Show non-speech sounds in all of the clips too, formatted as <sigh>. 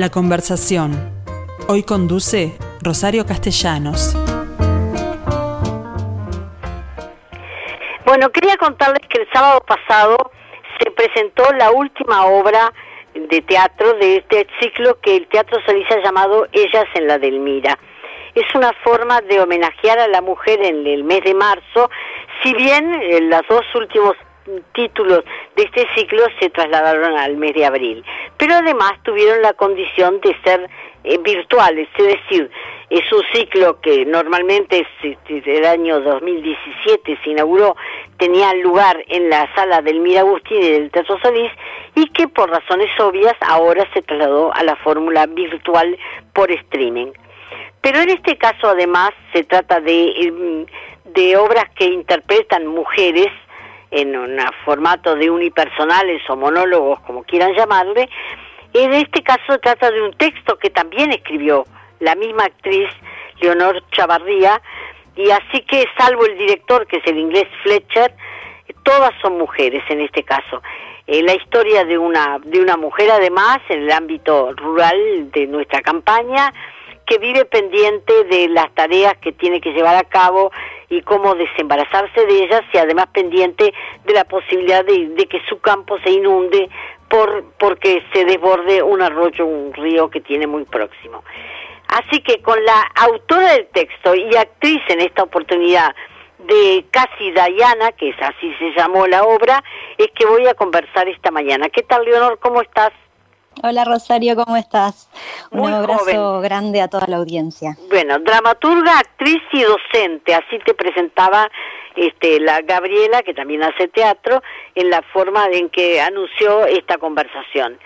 La conversación. Hoy conduce Rosario Castellanos. Bueno, quería contarles que el sábado pasado se presentó la última obra de teatro de este ciclo que el Teatro Solís ha llamado Ellas en la Delmira. Es una forma de homenajear a la mujer en el mes de marzo, si bien eh, los dos últimos títulos de este ciclo se trasladaron al mes de abril, pero además tuvieron la condición de ser eh, virtuales, es decir, es un ciclo que normalmente desde el año 2017 se inauguró, tenía lugar en la sala del Miragustín y del Teatro Solís y que por razones obvias ahora se trasladó a la fórmula virtual por streaming. Pero en este caso además se trata de, em, de obras que interpretan mujeres en un formato de unipersonales o monólogos, como quieran llamarle. En este caso trata de un texto que también escribió la misma actriz, Leonor Chavarría, y así que salvo el director, que es el inglés Fletcher, todas son mujeres en este caso. Eh, la historia de una, de una mujer además en el ámbito rural de nuestra campaña, que vive pendiente de las tareas que tiene que llevar a cabo y cómo desembarazarse de ellas y además pendiente de la posibilidad de, que su campo se inunde por porque se desborde un arroyo, un río que tiene muy próximo. Así que con la autora del texto y actriz en esta oportunidad de Casi Diana, que es así se llamó la obra, es que voy a conversar esta mañana. ¿Qué tal, Leonor? ¿Cómo estás? Hola Rosario, ¿cómo estás? Un abrazo grande a toda la audiencia. Bueno, dramaturga, actriz y docente, así te presentaba este, la Gabriela, que también hace teatro, en la forma en que anunció esta conversación.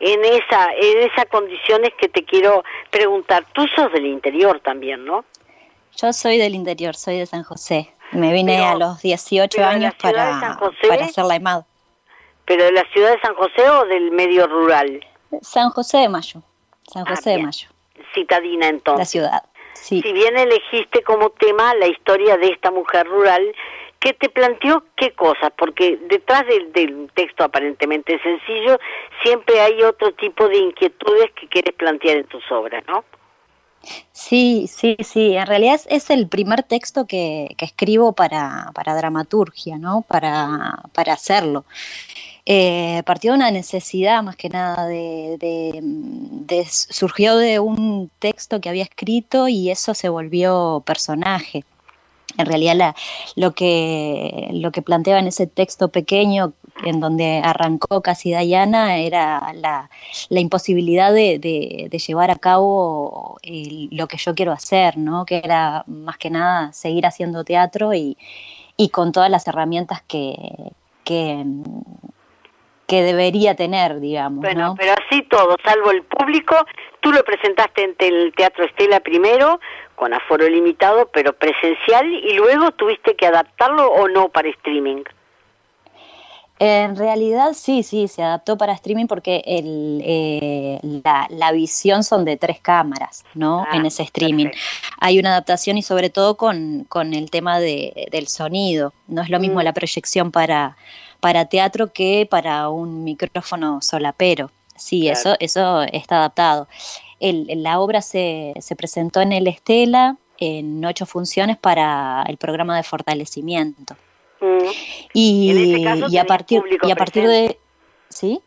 En esa, en esas condiciones que te quiero preguntar, tú sos del interior también, ¿no? Yo soy del interior, soy de San José. Me vine a los 18 años para, para hacer la EMAD. ¿Pero de la ciudad de San José o del medio rural? San José de Mayo. San José de Mayo. Citadina entonces. La ciudad. Sí. Si bien elegiste como tema la historia de esta mujer rural, ¿qué te planteó qué cosas? Porque detrás del, texto aparentemente sencillo, siempre hay otro tipo de inquietudes que quieres plantear en tus obras, ¿no? Sí, sí, sí. En realidad es, el primer texto que, escribo para, para dramaturgia, ¿no? Para, para hacerlo eh, partió de una necesidad más que nada de, surgió de un texto que había escrito y eso se volvió personaje. En realidad lo, que, lo que planteaba en ese texto pequeño en donde arrancó casi Diana era la, imposibilidad de, llevar a cabo lo que yo quiero hacer, ¿no? que era más que nada seguir haciendo teatro y, con todas las herramientas que, que, que debería tener, digamos. Bueno, pero así todo, salvo el público, tú lo presentaste en el Teatro Estela primero, con aforo limitado, pero presencial, y luego tuviste que adaptarlo o no para streaming. En realidad sí, sí, se adaptó para streaming porque el, eh, la, visión son de tres cámaras, ¿no? Ah, en ese streaming. Hay una adaptación y sobre todo con, con el tema de, del sonido. No es lo mismo mm. la proyección para, para teatro que para un micrófono solapero. Sí, eso, eso está adaptado. la obra se, se presentó en el Estela en ocho funciones para el programa de fortalecimiento. Mm. Y, a partir, y a partir de... ¿Sí?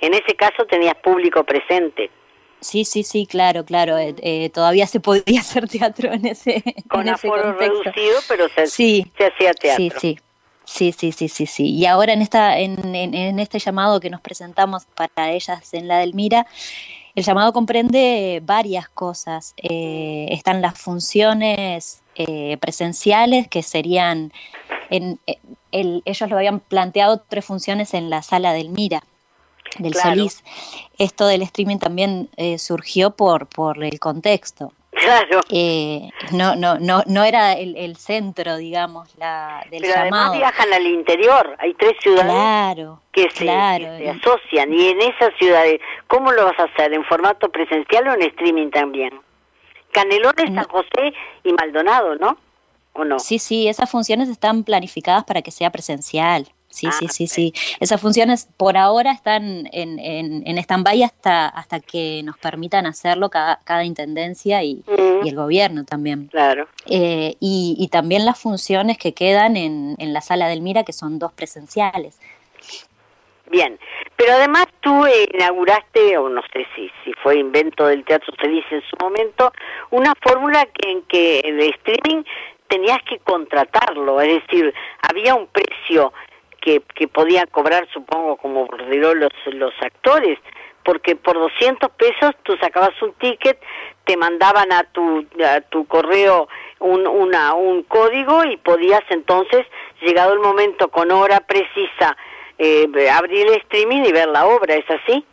En ese caso tenías público presente. Sí, sí, sí, claro, claro. Eh, eh, todavía se podía <laughs> hacer teatro en ese Con aforo reducido, pero se, se hacía teatro. Sí, sí. Sí, sí, sí, sí, sí. Y ahora en, esta, en, en, este llamado que nos presentamos para ellas en la del Mira, el llamado comprende varias cosas. Eh, están las funciones eh, presenciales, que serían, en, eh, ellos lo habían planteado tres funciones en la sala del Mira, del Solís. Esto del streaming también surgió por, por el contexto. Claro. Eh, no, no, no, no era el, centro, digamos, la, del Pero llamado. además viajan al interior. Hay tres ciudades que, se, asocian. Y en esas ciudades, ¿cómo lo vas a hacer? ¿En formato presencial o en streaming también? Canelones, San José y Maldonado, ¿no? ¿O no? Sí, sí, esas funciones están planificadas para que sea presencial. Sí, sí, sí, sí. Esas funciones por ahora están en, en, en stand-by hasta, hasta que nos permitan hacerlo cada, cada intendencia y, y, el gobierno también. Claro. Eh, y, y, también las funciones que quedan en, en la sala del Mira, que son dos presenciales. Bien, pero además tú inauguraste, o no sé si, si fue invento del Teatro Feliz en su momento, una fórmula que, en que el streaming tenías que contratarlo, es decir, había un precio que, que podían cobrar, supongo, como los, los actores, porque por 200 pesos tú sacabas un ticket, te mandaban a tu, a tu correo un, una, un código y podías entonces, llegado el momento con hora precisa, eh, abrir el streaming y ver la obra, ¿es así?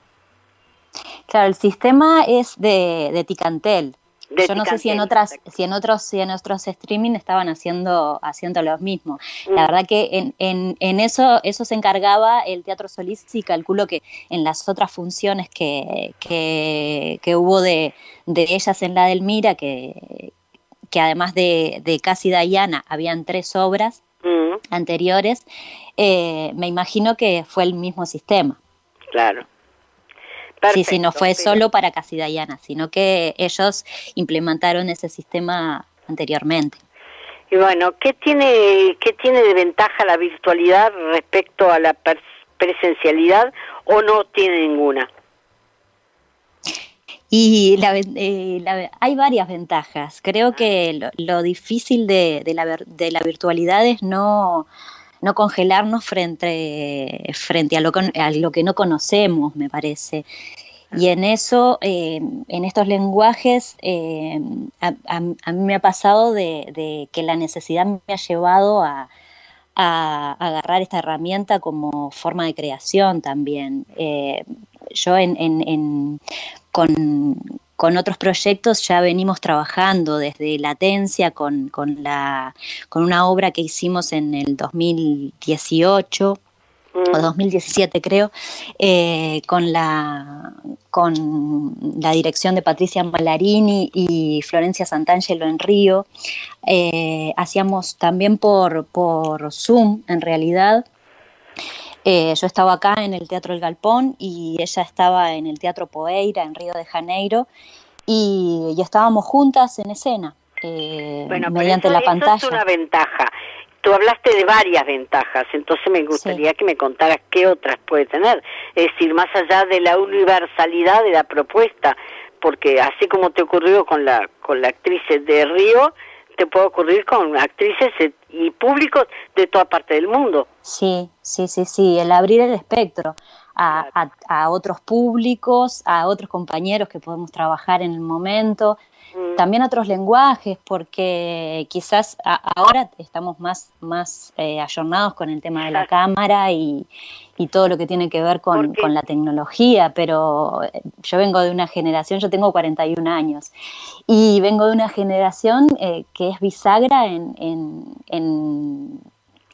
Claro, el sistema es de, de Ticantel. Yo no sé si en otras, si en otros, si en otros streaming estaban haciendo, haciendo lo mismo. Mm. La verdad que en, en, en, eso, eso se encargaba el Teatro Solís y calculo que en las otras funciones que, que, que hubo de, de, ellas en la del Mira, que, que además de, de Casi Diana habían tres obras mm. anteriores, eh, me imagino que fue el mismo sistema. Claro. Perfecto, sí, sí, no fue solo para Casi Diana, sino que ellos implementaron ese sistema anteriormente. Y bueno, ¿qué tiene, qué tiene de ventaja la virtualidad respecto a la presencialidad o no tiene ninguna? Y la, eh, la, hay varias ventajas. Creo que lo, lo difícil de, de, la, de la virtualidad es no, no congelarnos frente, frente a, lo, a lo que no conocemos, me parece. Y en eso, eh, en estos lenguajes, eh, a, mí me ha pasado de, que la necesidad me ha llevado a, agarrar esta herramienta como forma de creación también. Eh, yo en, en, con, con otros proyectos ya venimos trabajando desde Latencia con, con, la, con una obra que hicimos en el 2018 mm. o 2017 creo, eh, con, la, con la dirección de Patricia Malarini y Florencia Santangelo en Río. Eh, hacíamos también por, por Zoom, en realidad, eh, yo estaba acá en el Teatro El Galpón y ella estaba en el Teatro Poeira en Río de Janeiro y, y estábamos juntas en escena eh, bueno, mediante eso, la pantalla. Eso es una ventaja. Tú hablaste de varias ventajas, entonces me gustaría sí. que me contaras qué otras puede tener. Es decir, más allá de la universalidad de la propuesta, porque así como te ocurrió con la con la actriz de Río, te puede ocurrir con actrices y públicos de toda parte del mundo. Sí, sí, sí, sí, el abrir el espectro a, a, a otros públicos, a otros compañeros que podemos trabajar en el momento, mm. también otros lenguajes, porque quizás a, ahora estamos más, más eh, ayornados con el tema de la cámara y, y todo lo que tiene que ver con, con, la tecnología, pero eh, yo vengo de una generación, yo tengo 41 años, y vengo de una generación eh, que es bisagra en, en, en,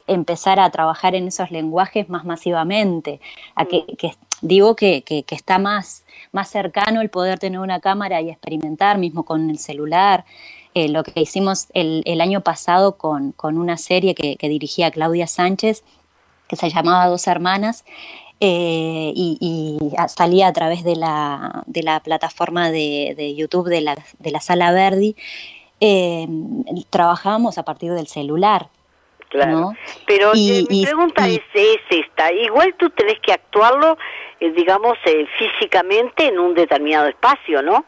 empezar a trabajar en esos lenguajes más masivamente, a que, mm. que digo que, que, que, está más, más cercano el poder tener una cámara y experimentar, mismo con el celular. Eh, lo que hicimos el, el año pasado con, con una serie que, que dirigía Claudia Sánchez, que se llamaba Dos Hermanas, eh, y, y, salía a través de la, de la plataforma de, de, YouTube de la, de la Sala Verdi, eh, trabajábamos a partir del celular. Claro, ¿no? pero y, eh, mi pregunta y, es, es, esta, igual tú tenés que actuarlo, eh, digamos, eh, físicamente en un determinado espacio, ¿no?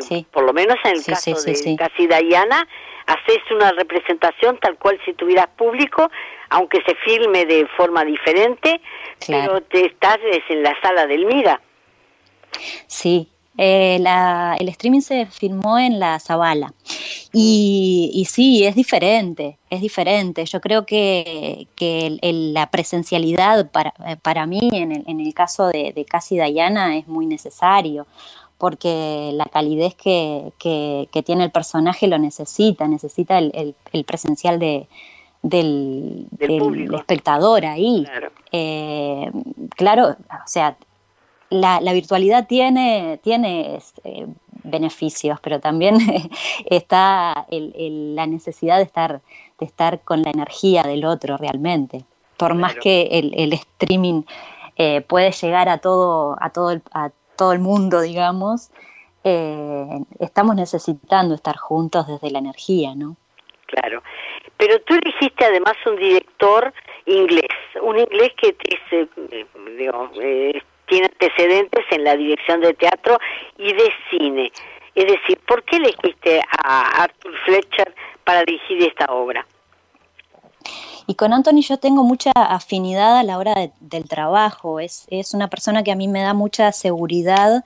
Sí. Por lo menos en el sí, caso sí, de Casi Diana, haces una representación tal cual si tuvieras público, aunque se filme de forma diferente, claro. pero te estás en la sala del Mira. Sí, eh, la, el streaming se filmó en la Zabala y, y, sí, es diferente, es diferente. Yo creo que, que el, el, la presencialidad para, para mí en el, en el caso de, de Casi Diana es muy necesario porque la calidez que, que, que, tiene el personaje lo necesita, necesita el, el, el presencial de, del, del, del espectador ahí. Claro. Eh, claro, o sea, la, la, virtualidad tiene, tiene eh, beneficios, pero también <laughs> está el, el, la necesidad de estar, de estar con la energía del otro realmente. por más que el, streaming eh, puede llegar a todo, a todo, el, a todo el mundo, digamos, eh, estamos necesitando estar juntos desde la energía, ¿no? Claro. Pero tú elegiste además un director inglés, un inglés que es, eh, tiene antecedentes en la dirección de teatro y de cine. Es decir, ¿por qué elegiste a Arthur Fletcher para dirigir esta obra? Y con Anthony yo tengo mucha afinidad a la hora del trabajo. Es, es una persona que a mí me da mucha seguridad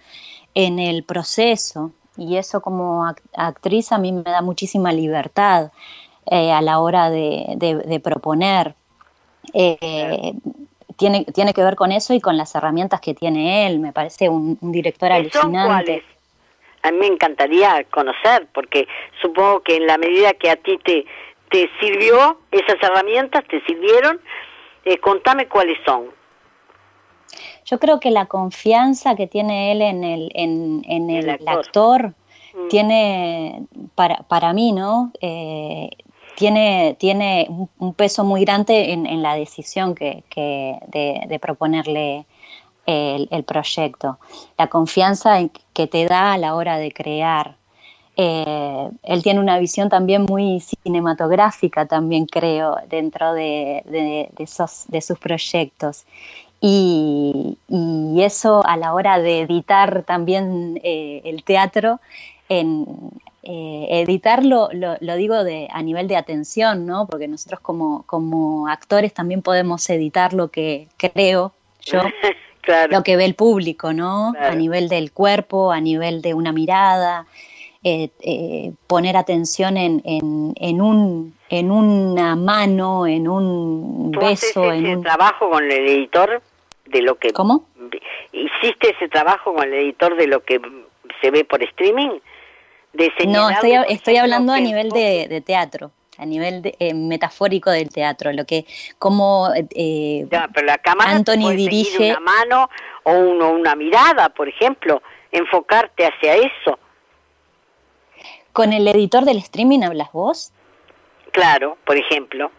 en el proceso y eso como actriz a mí me da muchísima libertad eh, a la hora de, proponer. Eh, tiene, tiene que ver con eso y con las herramientas que tiene él. Me parece un, director alucinante. A mí me encantaría conocer, porque supongo que en la medida que a ti te, te sirvió, esas herramientas te sirvieron, eh, contame cuáles son. Yo creo que la confianza que tiene él en el, en, el, actor, mm. tiene, para, para mí, ¿no? Eh, tiene, tiene un peso muy grande en, la decisión que, de, proponerle el, proyecto. La confianza que te da a la hora de crear. Eh, él tiene una visión también muy cinematográfica, también creo, dentro de, de sus proyectos. Y, eso a la hora de editar también eh, el teatro, en, eh, editarlo, lo, digo de, a nivel de atención, ¿no? Porque nosotros como, como actores también podemos editar lo que creo yo, <laughs> lo que ve el público, ¿no? A nivel del cuerpo, a nivel de una mirada, eh, eh, poner atención en, en, un, en una mano, en un beso. en un trabajo con el editor de lo que... ¿Cómo? ¿Hiciste ese trabajo con el editor de lo que se ve por streaming? No, estoy, estoy hablando a nivel de, teatro a nivel eh, metafórico del teatro, lo que como eh, pero la cámara Anthony dirige una mano o una mirada, por ejemplo, enfocarte hacia eso. ¿Con el editor del streaming hablas vos? Claro, por ejemplo.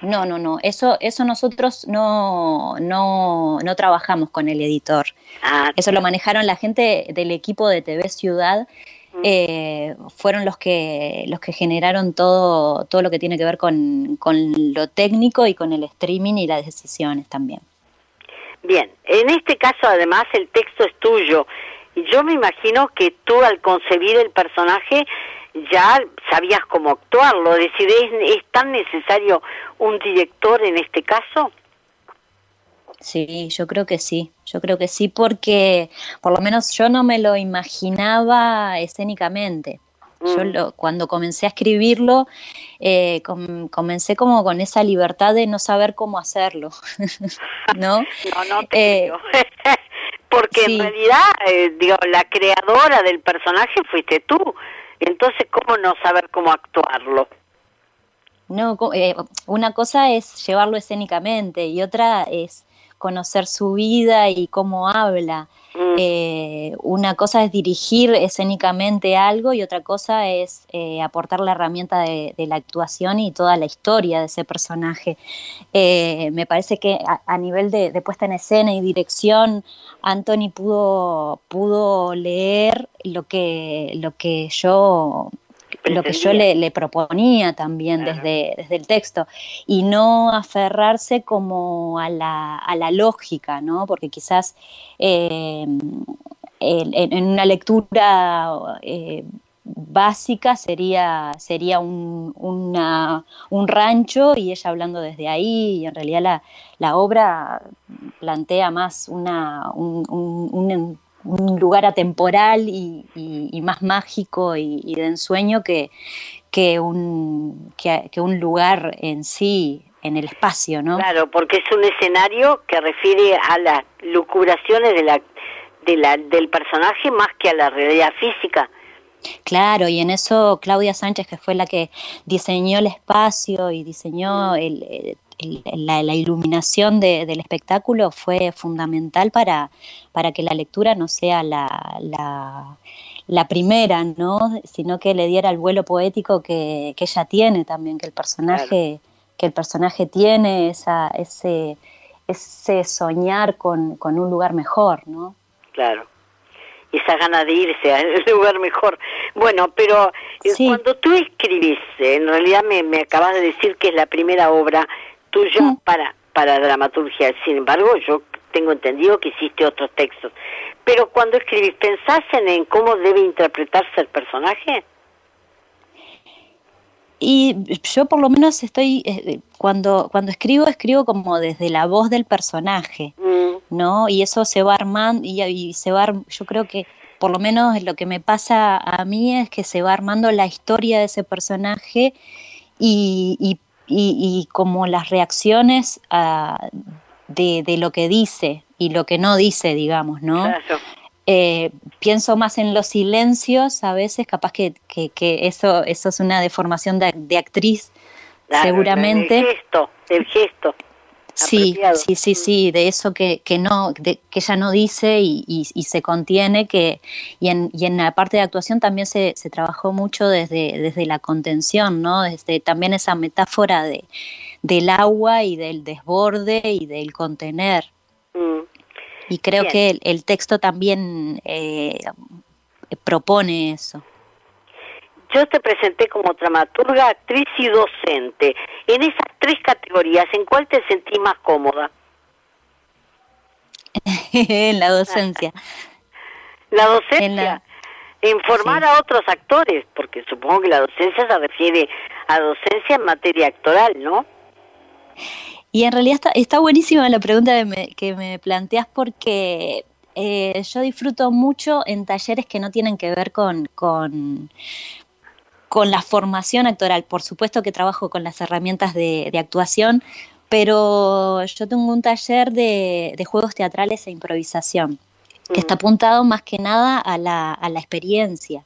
No, no, no. Eso, eso nosotros no, no, no trabajamos con el editor. Ah, eso lo manejaron la gente del equipo de TV Ciudad eh, fueron los que, los que generaron todo, todo lo que tiene que ver con, lo técnico y con el streaming y las decisiones también. Bien, en este caso además el texto es tuyo y yo me imagino que tú al concebir el personaje ya sabías cómo actuarlo, es decir, ¿es, ¿es tan necesario un director en este caso? Sí, yo creo que sí, yo creo que sí porque por lo menos yo no me lo imaginaba escénicamente. Yo mm. lo, cuando comencé a escribirlo, eh, comencé como con esa libertad de no saber cómo hacerlo, <laughs> ¿no? No, no te eh, <laughs> Porque en realidad, eh, digo, la creadora del personaje fuiste tú. Entonces, ¿cómo no saber cómo actuarlo? No, eh, una cosa es llevarlo escénicamente y otra es conocer su vida y cómo habla. Mm. Eh, una cosa es dirigir escénicamente algo y otra cosa es eh, aportar la herramienta de, la actuación y toda la historia de ese personaje. Eh, me parece que a, nivel de, de, puesta en escena y dirección, Anthony pudo, pudo leer lo que, lo que yo lo que yo le, proponía también desde, desde el texto y no aferrarse como a la, a la lógica, ¿no? Porque quizás eh, en, una lectura eh, básica sería, sería un, un, rancho y ella hablando desde ahí y en realidad la, la obra plantea más una, un, un lugar atemporal y, más mágico y, de ensueño que, que, un, que, un lugar en sí, en el espacio, ¿no? Claro, porque es un escenario que refiere a las lucubraciones de la, de la, del personaje más que a la realidad física. Claro, y en eso Claudia Sánchez, que fue la que diseñó el espacio y diseñó el, la, iluminación del espectáculo fue fundamental para, para que la lectura no sea la, la, primera, ¿no? sino que le diera el vuelo poético que, ella tiene también, que el personaje el personaje tiene, esa, ese, ese soñar con, con un lugar mejor, ¿no? Claro esa gana de irse al <laughs> lugar mejor. Bueno, pero eh, cuando tú escribís, en realidad me, me, acabas de decir que es la primera obra tuya mm. para, para dramaturgia, sin embargo yo tengo entendido que hiciste otros textos, pero cuando escribís, ¿pensás en, en cómo debe interpretarse el personaje? Y yo por lo menos estoy, eh, cuando, cuando escribo, escribo como desde la voz del personaje, mm. ¿no? Y eso se va armando, y, se va, yo creo que por lo menos lo que me pasa a mí es que se va armando la historia de ese personaje y, y, y como las reacciones ah, de, de, lo que dice y lo que no dice, digamos, ¿no? Claro. Eh, pienso más en los silencios a veces, capaz que, eso, eso es una deformación de, actriz, seguramente. El gesto, el gesto. Sí, sí, sí, sí, de eso que, no, que ella no dice y, se contiene, que, y en, y en la parte de actuación también se, se trabajó mucho desde, desde la contención, ¿no? Desde también esa metáfora de, del agua y del desborde y del contener. Mm. Y creo que el, texto también eh, propone eso. Yo te presenté como dramaturga, actriz y docente. En esas tres categorías, ¿en cuál te sentís más cómoda? <laughs> en la docencia. <laughs> ¿La docencia? En, formar a otros actores, porque supongo que la docencia se refiere a docencia en materia actoral, ¿no? Y en realidad está, está buenísima la pregunta que me, que me planteas porque eh, yo disfruto mucho en talleres que no tienen que ver con, con, con, la formación actoral. Por supuesto que trabajo con las herramientas de, actuación, pero yo tengo un taller de, de juegos teatrales e improvisación, que está apuntado más que nada a la, a la experiencia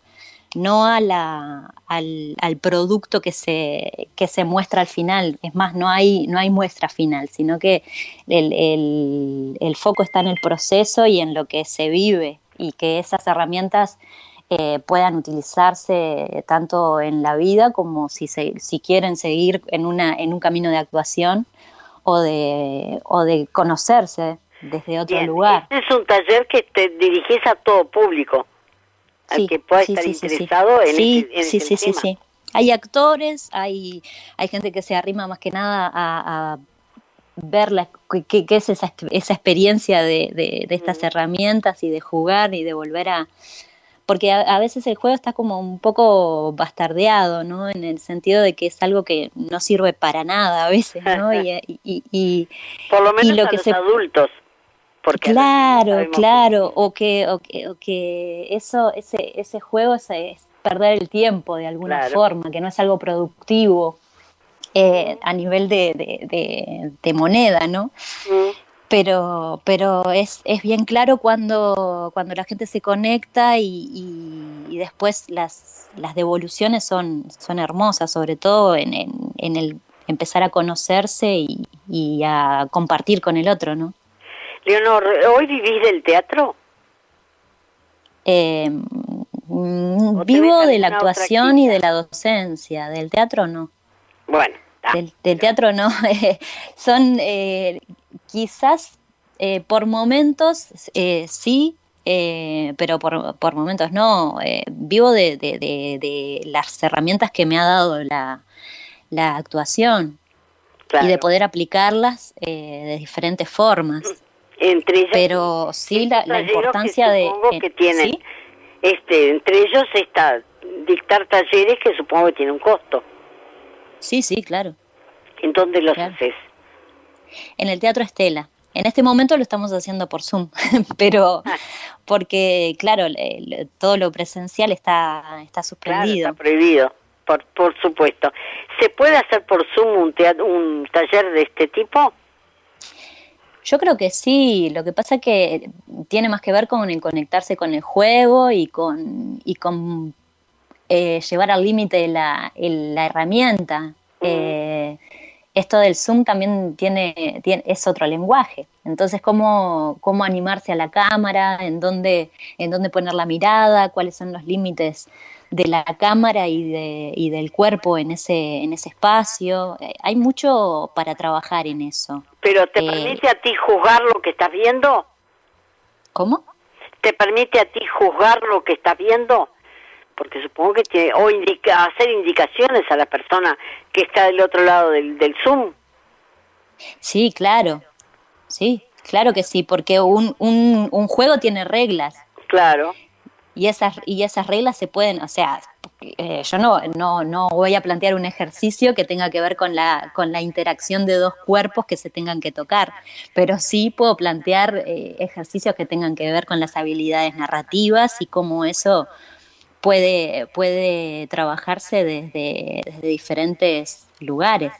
no a la, al, al, producto que se, que se muestra al final. Es más, no hay, no hay muestra final, sino que el, el, el foco está en el proceso y en lo que se vive y que esas herramientas eh, puedan utilizarse tanto en la vida como si, se, si quieren seguir en, una, en un camino de actuación o de, o de conocerse desde otro lugar. Este es un taller que te dirigís a todo público sí, que pueda estar interesado en, sí, sí, sí, sí, sí. Hay actores, hay, hay gente que se arrima más que nada a, ver la, qué, es esa, esa experiencia de, de, estas herramientas y de jugar y de volver a... Porque a, veces el juego está como un poco bastardeado, ¿no? En el sentido de que es algo que no sirve para nada a veces, ¿no? <laughs> y, y, Por lo menos lo que los adultos claro, claro, o que, o que, o que eso, ese, ese juego es, perder el tiempo de alguna forma, que no es algo productivo eh, a nivel de, de, moneda, ¿no? Mm. Pero, pero es, es bien claro cuando, cuando la gente se conecta y, y, después las, las devoluciones son, son hermosas, sobre todo en, en, en el empezar a conocerse y, y a compartir con el otro, ¿no? Leonor, ¿hoy vivís del teatro? Eh, mm, vivo de la actuación y de la docencia, del teatro no. Bueno. Del, teatro no. <laughs> Son eh, quizás eh, por momentos sí, pero por, por, momentos no. vivo de, de, de, las herramientas que me ha dado la, la actuación y de poder aplicarlas de diferentes formas. Entre ellos, pero sí la, importancia de que tienen este entre ellos está dictar talleres que supongo que tiene un costo. Sí sí claro. En dónde los haces en el teatro Estela. En este momento lo estamos haciendo por Zoom <laughs> pero porque claro todo lo presencial está está suspendido está prohibido por por supuesto. Se puede hacer por Zoom un un taller de este tipo yo creo que sí, lo que pasa es que tiene más que ver con el conectarse con el juego y con, y con eh, llevar al límite la, la, herramienta. Eh, esto del Zoom también tiene, tiene, es otro lenguaje. Entonces, ¿cómo, cómo animarse a la cámara, en dónde, en dónde poner la mirada, cuáles son los límites de la cámara y, de, y del cuerpo en ese, en ese espacio. Eh, hay mucho para trabajar en eso. ¿Pero te permite a ti juzgar lo que estás viendo? ¿Cómo? ¿Te permite a ti juzgar lo que estás viendo? Porque supongo que tiene, o indica, hacer indicaciones a la persona que está del otro lado del, del Zoom. Sí, claro. Sí, claro que sí, porque un, un, un juego tiene reglas. Claro. Y esas, y esas reglas se pueden, o sea, eh, yo no, no, no voy a plantear un ejercicio que tenga que ver con la, con la interacción de dos cuerpos que se tengan que tocar, pero sí puedo plantear eh, ejercicios que tengan que ver con las habilidades narrativas y cómo eso puede, puede trabajarse desde, desde diferentes lugares.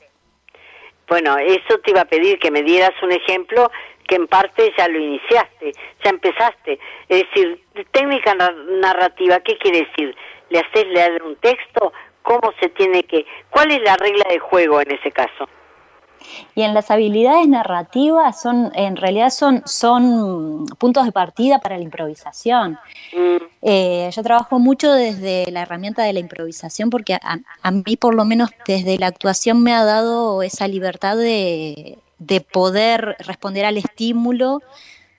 Bueno, eso te iba a pedir que me dieras un ejemplo que en parte ya lo iniciaste, ya empezaste. Es decir, técnica narrativa, ¿qué quiere decir? ¿Le haces leer un texto? ¿Cómo se tiene que...? ¿Cuál es la regla de juego en ese caso? Y en las habilidades narrativas son, en realidad son, son puntos de partida para la improvisación. Mm. Eh, yo trabajo mucho desde la herramienta de la improvisación porque a, a, mí por lo menos desde la actuación me ha dado esa libertad de, de poder responder al estímulo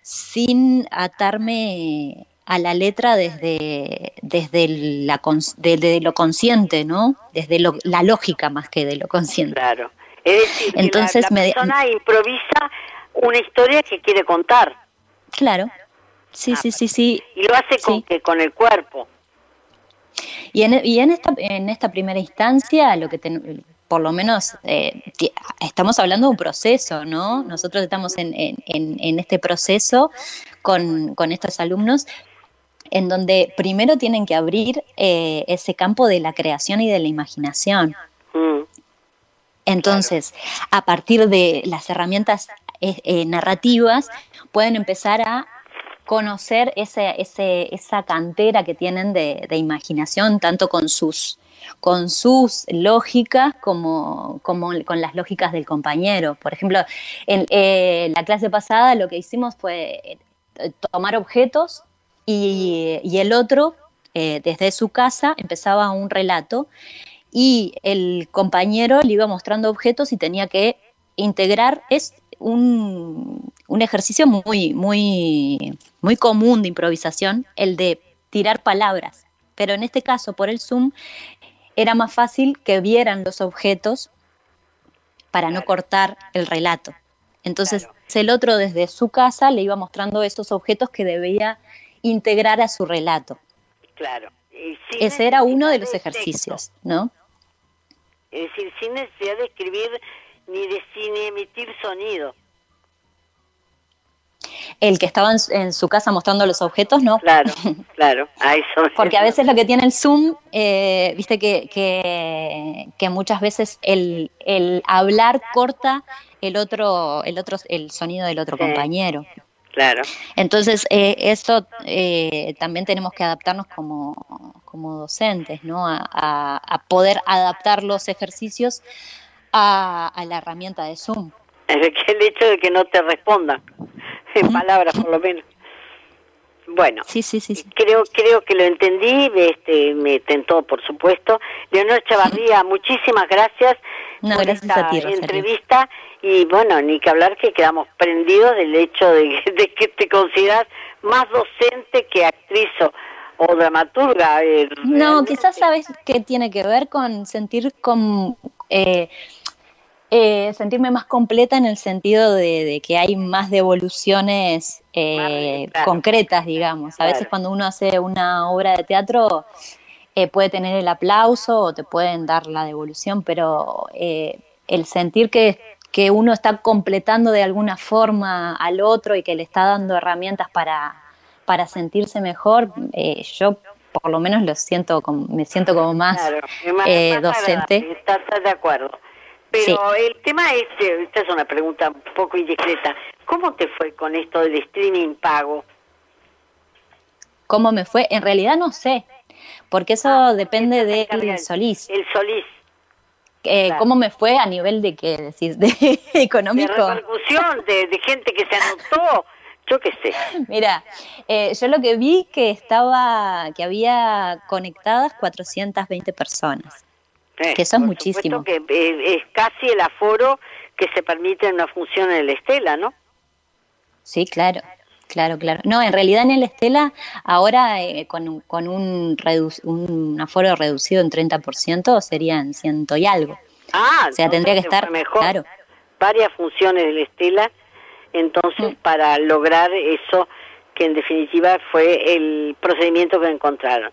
sin atarme a la letra desde, desde, la, desde lo consciente, ¿no? Desde la lógica más que de lo consciente. Claro. Es decir, Entonces, la, persona improvisa una historia que quiere contar. Claro. Sí, ah, sí, sí, sí. Y lo hace con, que, con el cuerpo. Y en, y en, esta, en esta primera instancia, lo que por lo menos eh, estamos hablando de un proceso, ¿no? Nosotros estamos en, en, este proceso con, con, estos alumnos en donde primero tienen que abrir eh, ese campo de la creación y de la imaginación. Mm. Entonces, a partir de las herramientas eh, narrativas, pueden empezar a conocer ese, ese, esa cantera que tienen de, de imaginación, tanto con sus con sus lógicas como, como con las lógicas del compañero. Por ejemplo, en eh, la clase pasada lo que hicimos fue eh, tomar objetos y, el otro, eh, desde su casa, empezaba un relato y el compañero le iba mostrando objetos y tenía que integrar, es un, un, ejercicio muy, muy, muy común de improvisación, el de tirar palabras. Pero en este caso, por el Zoom, era más fácil que vieran los objetos para no cortar el relato. Entonces el otro desde su casa le iba mostrando esos objetos que debía integrar a su relato. Claro. Ese era uno de los ejercicios, ¿no? Es decir, sin necesidad de escribir ni de sin emitir sonido. El que estaba en, su casa mostrando los objetos, no. Claro, <laughs> claro, a eso. Porque a veces lo que tiene el Zoom, eh, viste que, que, muchas veces el, el, hablar corta el otro, el otro, el sonido del otro compañero. Claro. Entonces, eh, eso eh, también tenemos que adaptarnos como, como docentes, ¿no? A, a, poder adaptar los ejercicios a, a la herramienta de Zoom. <laughs> El hecho de que no te respondan en palabras por lo menos. Bueno, sí, sí, sí, creo creo que lo entendí, este me tentó por supuesto. Leonor Chavarría, muchísimas gracias por esta entrevista y bueno, ni que hablar que quedamos prendidos del hecho de, que te consideras más docente que actriz o, dramaturga. Eh, no, quizás sabes que tiene que ver con sentir con eh, eh, sentirme más completa en el sentido de, que hay más devoluciones eh, concretas, digamos. A veces cuando uno hace una obra de teatro eh, puede tener el aplauso o te pueden dar la devolución, pero el sentir que, que uno está completando de alguna forma al otro y que le está dando herramientas para, para sentirse mejor, yo por lo menos lo siento como, me siento como más, docente. Estás de acuerdo. Pero el tema es, eh, esta es una pregunta un poco indiscreta, ¿cómo te fue con esto del streaming pago? ¿Cómo me fue? En realidad no sé, porque eso ah, depende del Solís. El Solís. Eh, ¿Cómo me fue a nivel de qué decir? <laughs> De económico. De repercusión, de, gente que se anotó, Yo qué sé. <laughs> Mira, eh, yo lo que vi que estaba, que había conectadas 420 personas. Eh, que eso es muchísimo. que eh, es casi el aforo que se permite en una función en el Estela, ¿no? Sí, claro. Claro, claro. No, en realidad en el Estela, ahora eh, con, un- con un, un aforo reducido en 30% serían ciento y algo. Ah, O sea, tendría que estar, mejor. claro. varias funciones del Estela, entonces Mm. para lograr eso que en definitiva fue el procedimiento que encontraron.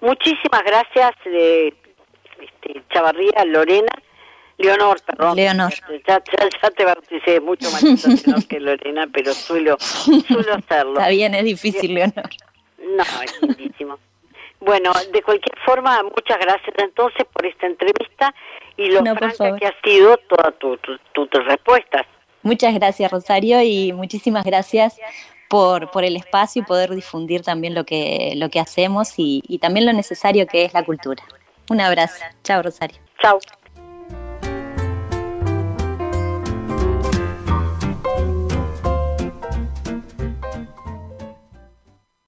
Muchísimas gracias, eh, este, Chavarría, Lorena, Leonor, perdón. Leonor. Ya, ya, ya te bauticé mucho más que Lorena, pero suelo, suelo hacerlo. Está bien, es difícil, Leonor. No, es lindísimo. Bueno, de cualquier forma, muchas gracias entonces por esta entrevista y lo No, franca que ha sido todas tu, tu- tu- tus respuestas. Muchas gracias, Rosario, y muchísimas gracias por, por el espacio y poder difundir también lo que, lo que hacemos y, y también lo necesario que es la cultura. Un abrazo. Chao, Rosario. Chao.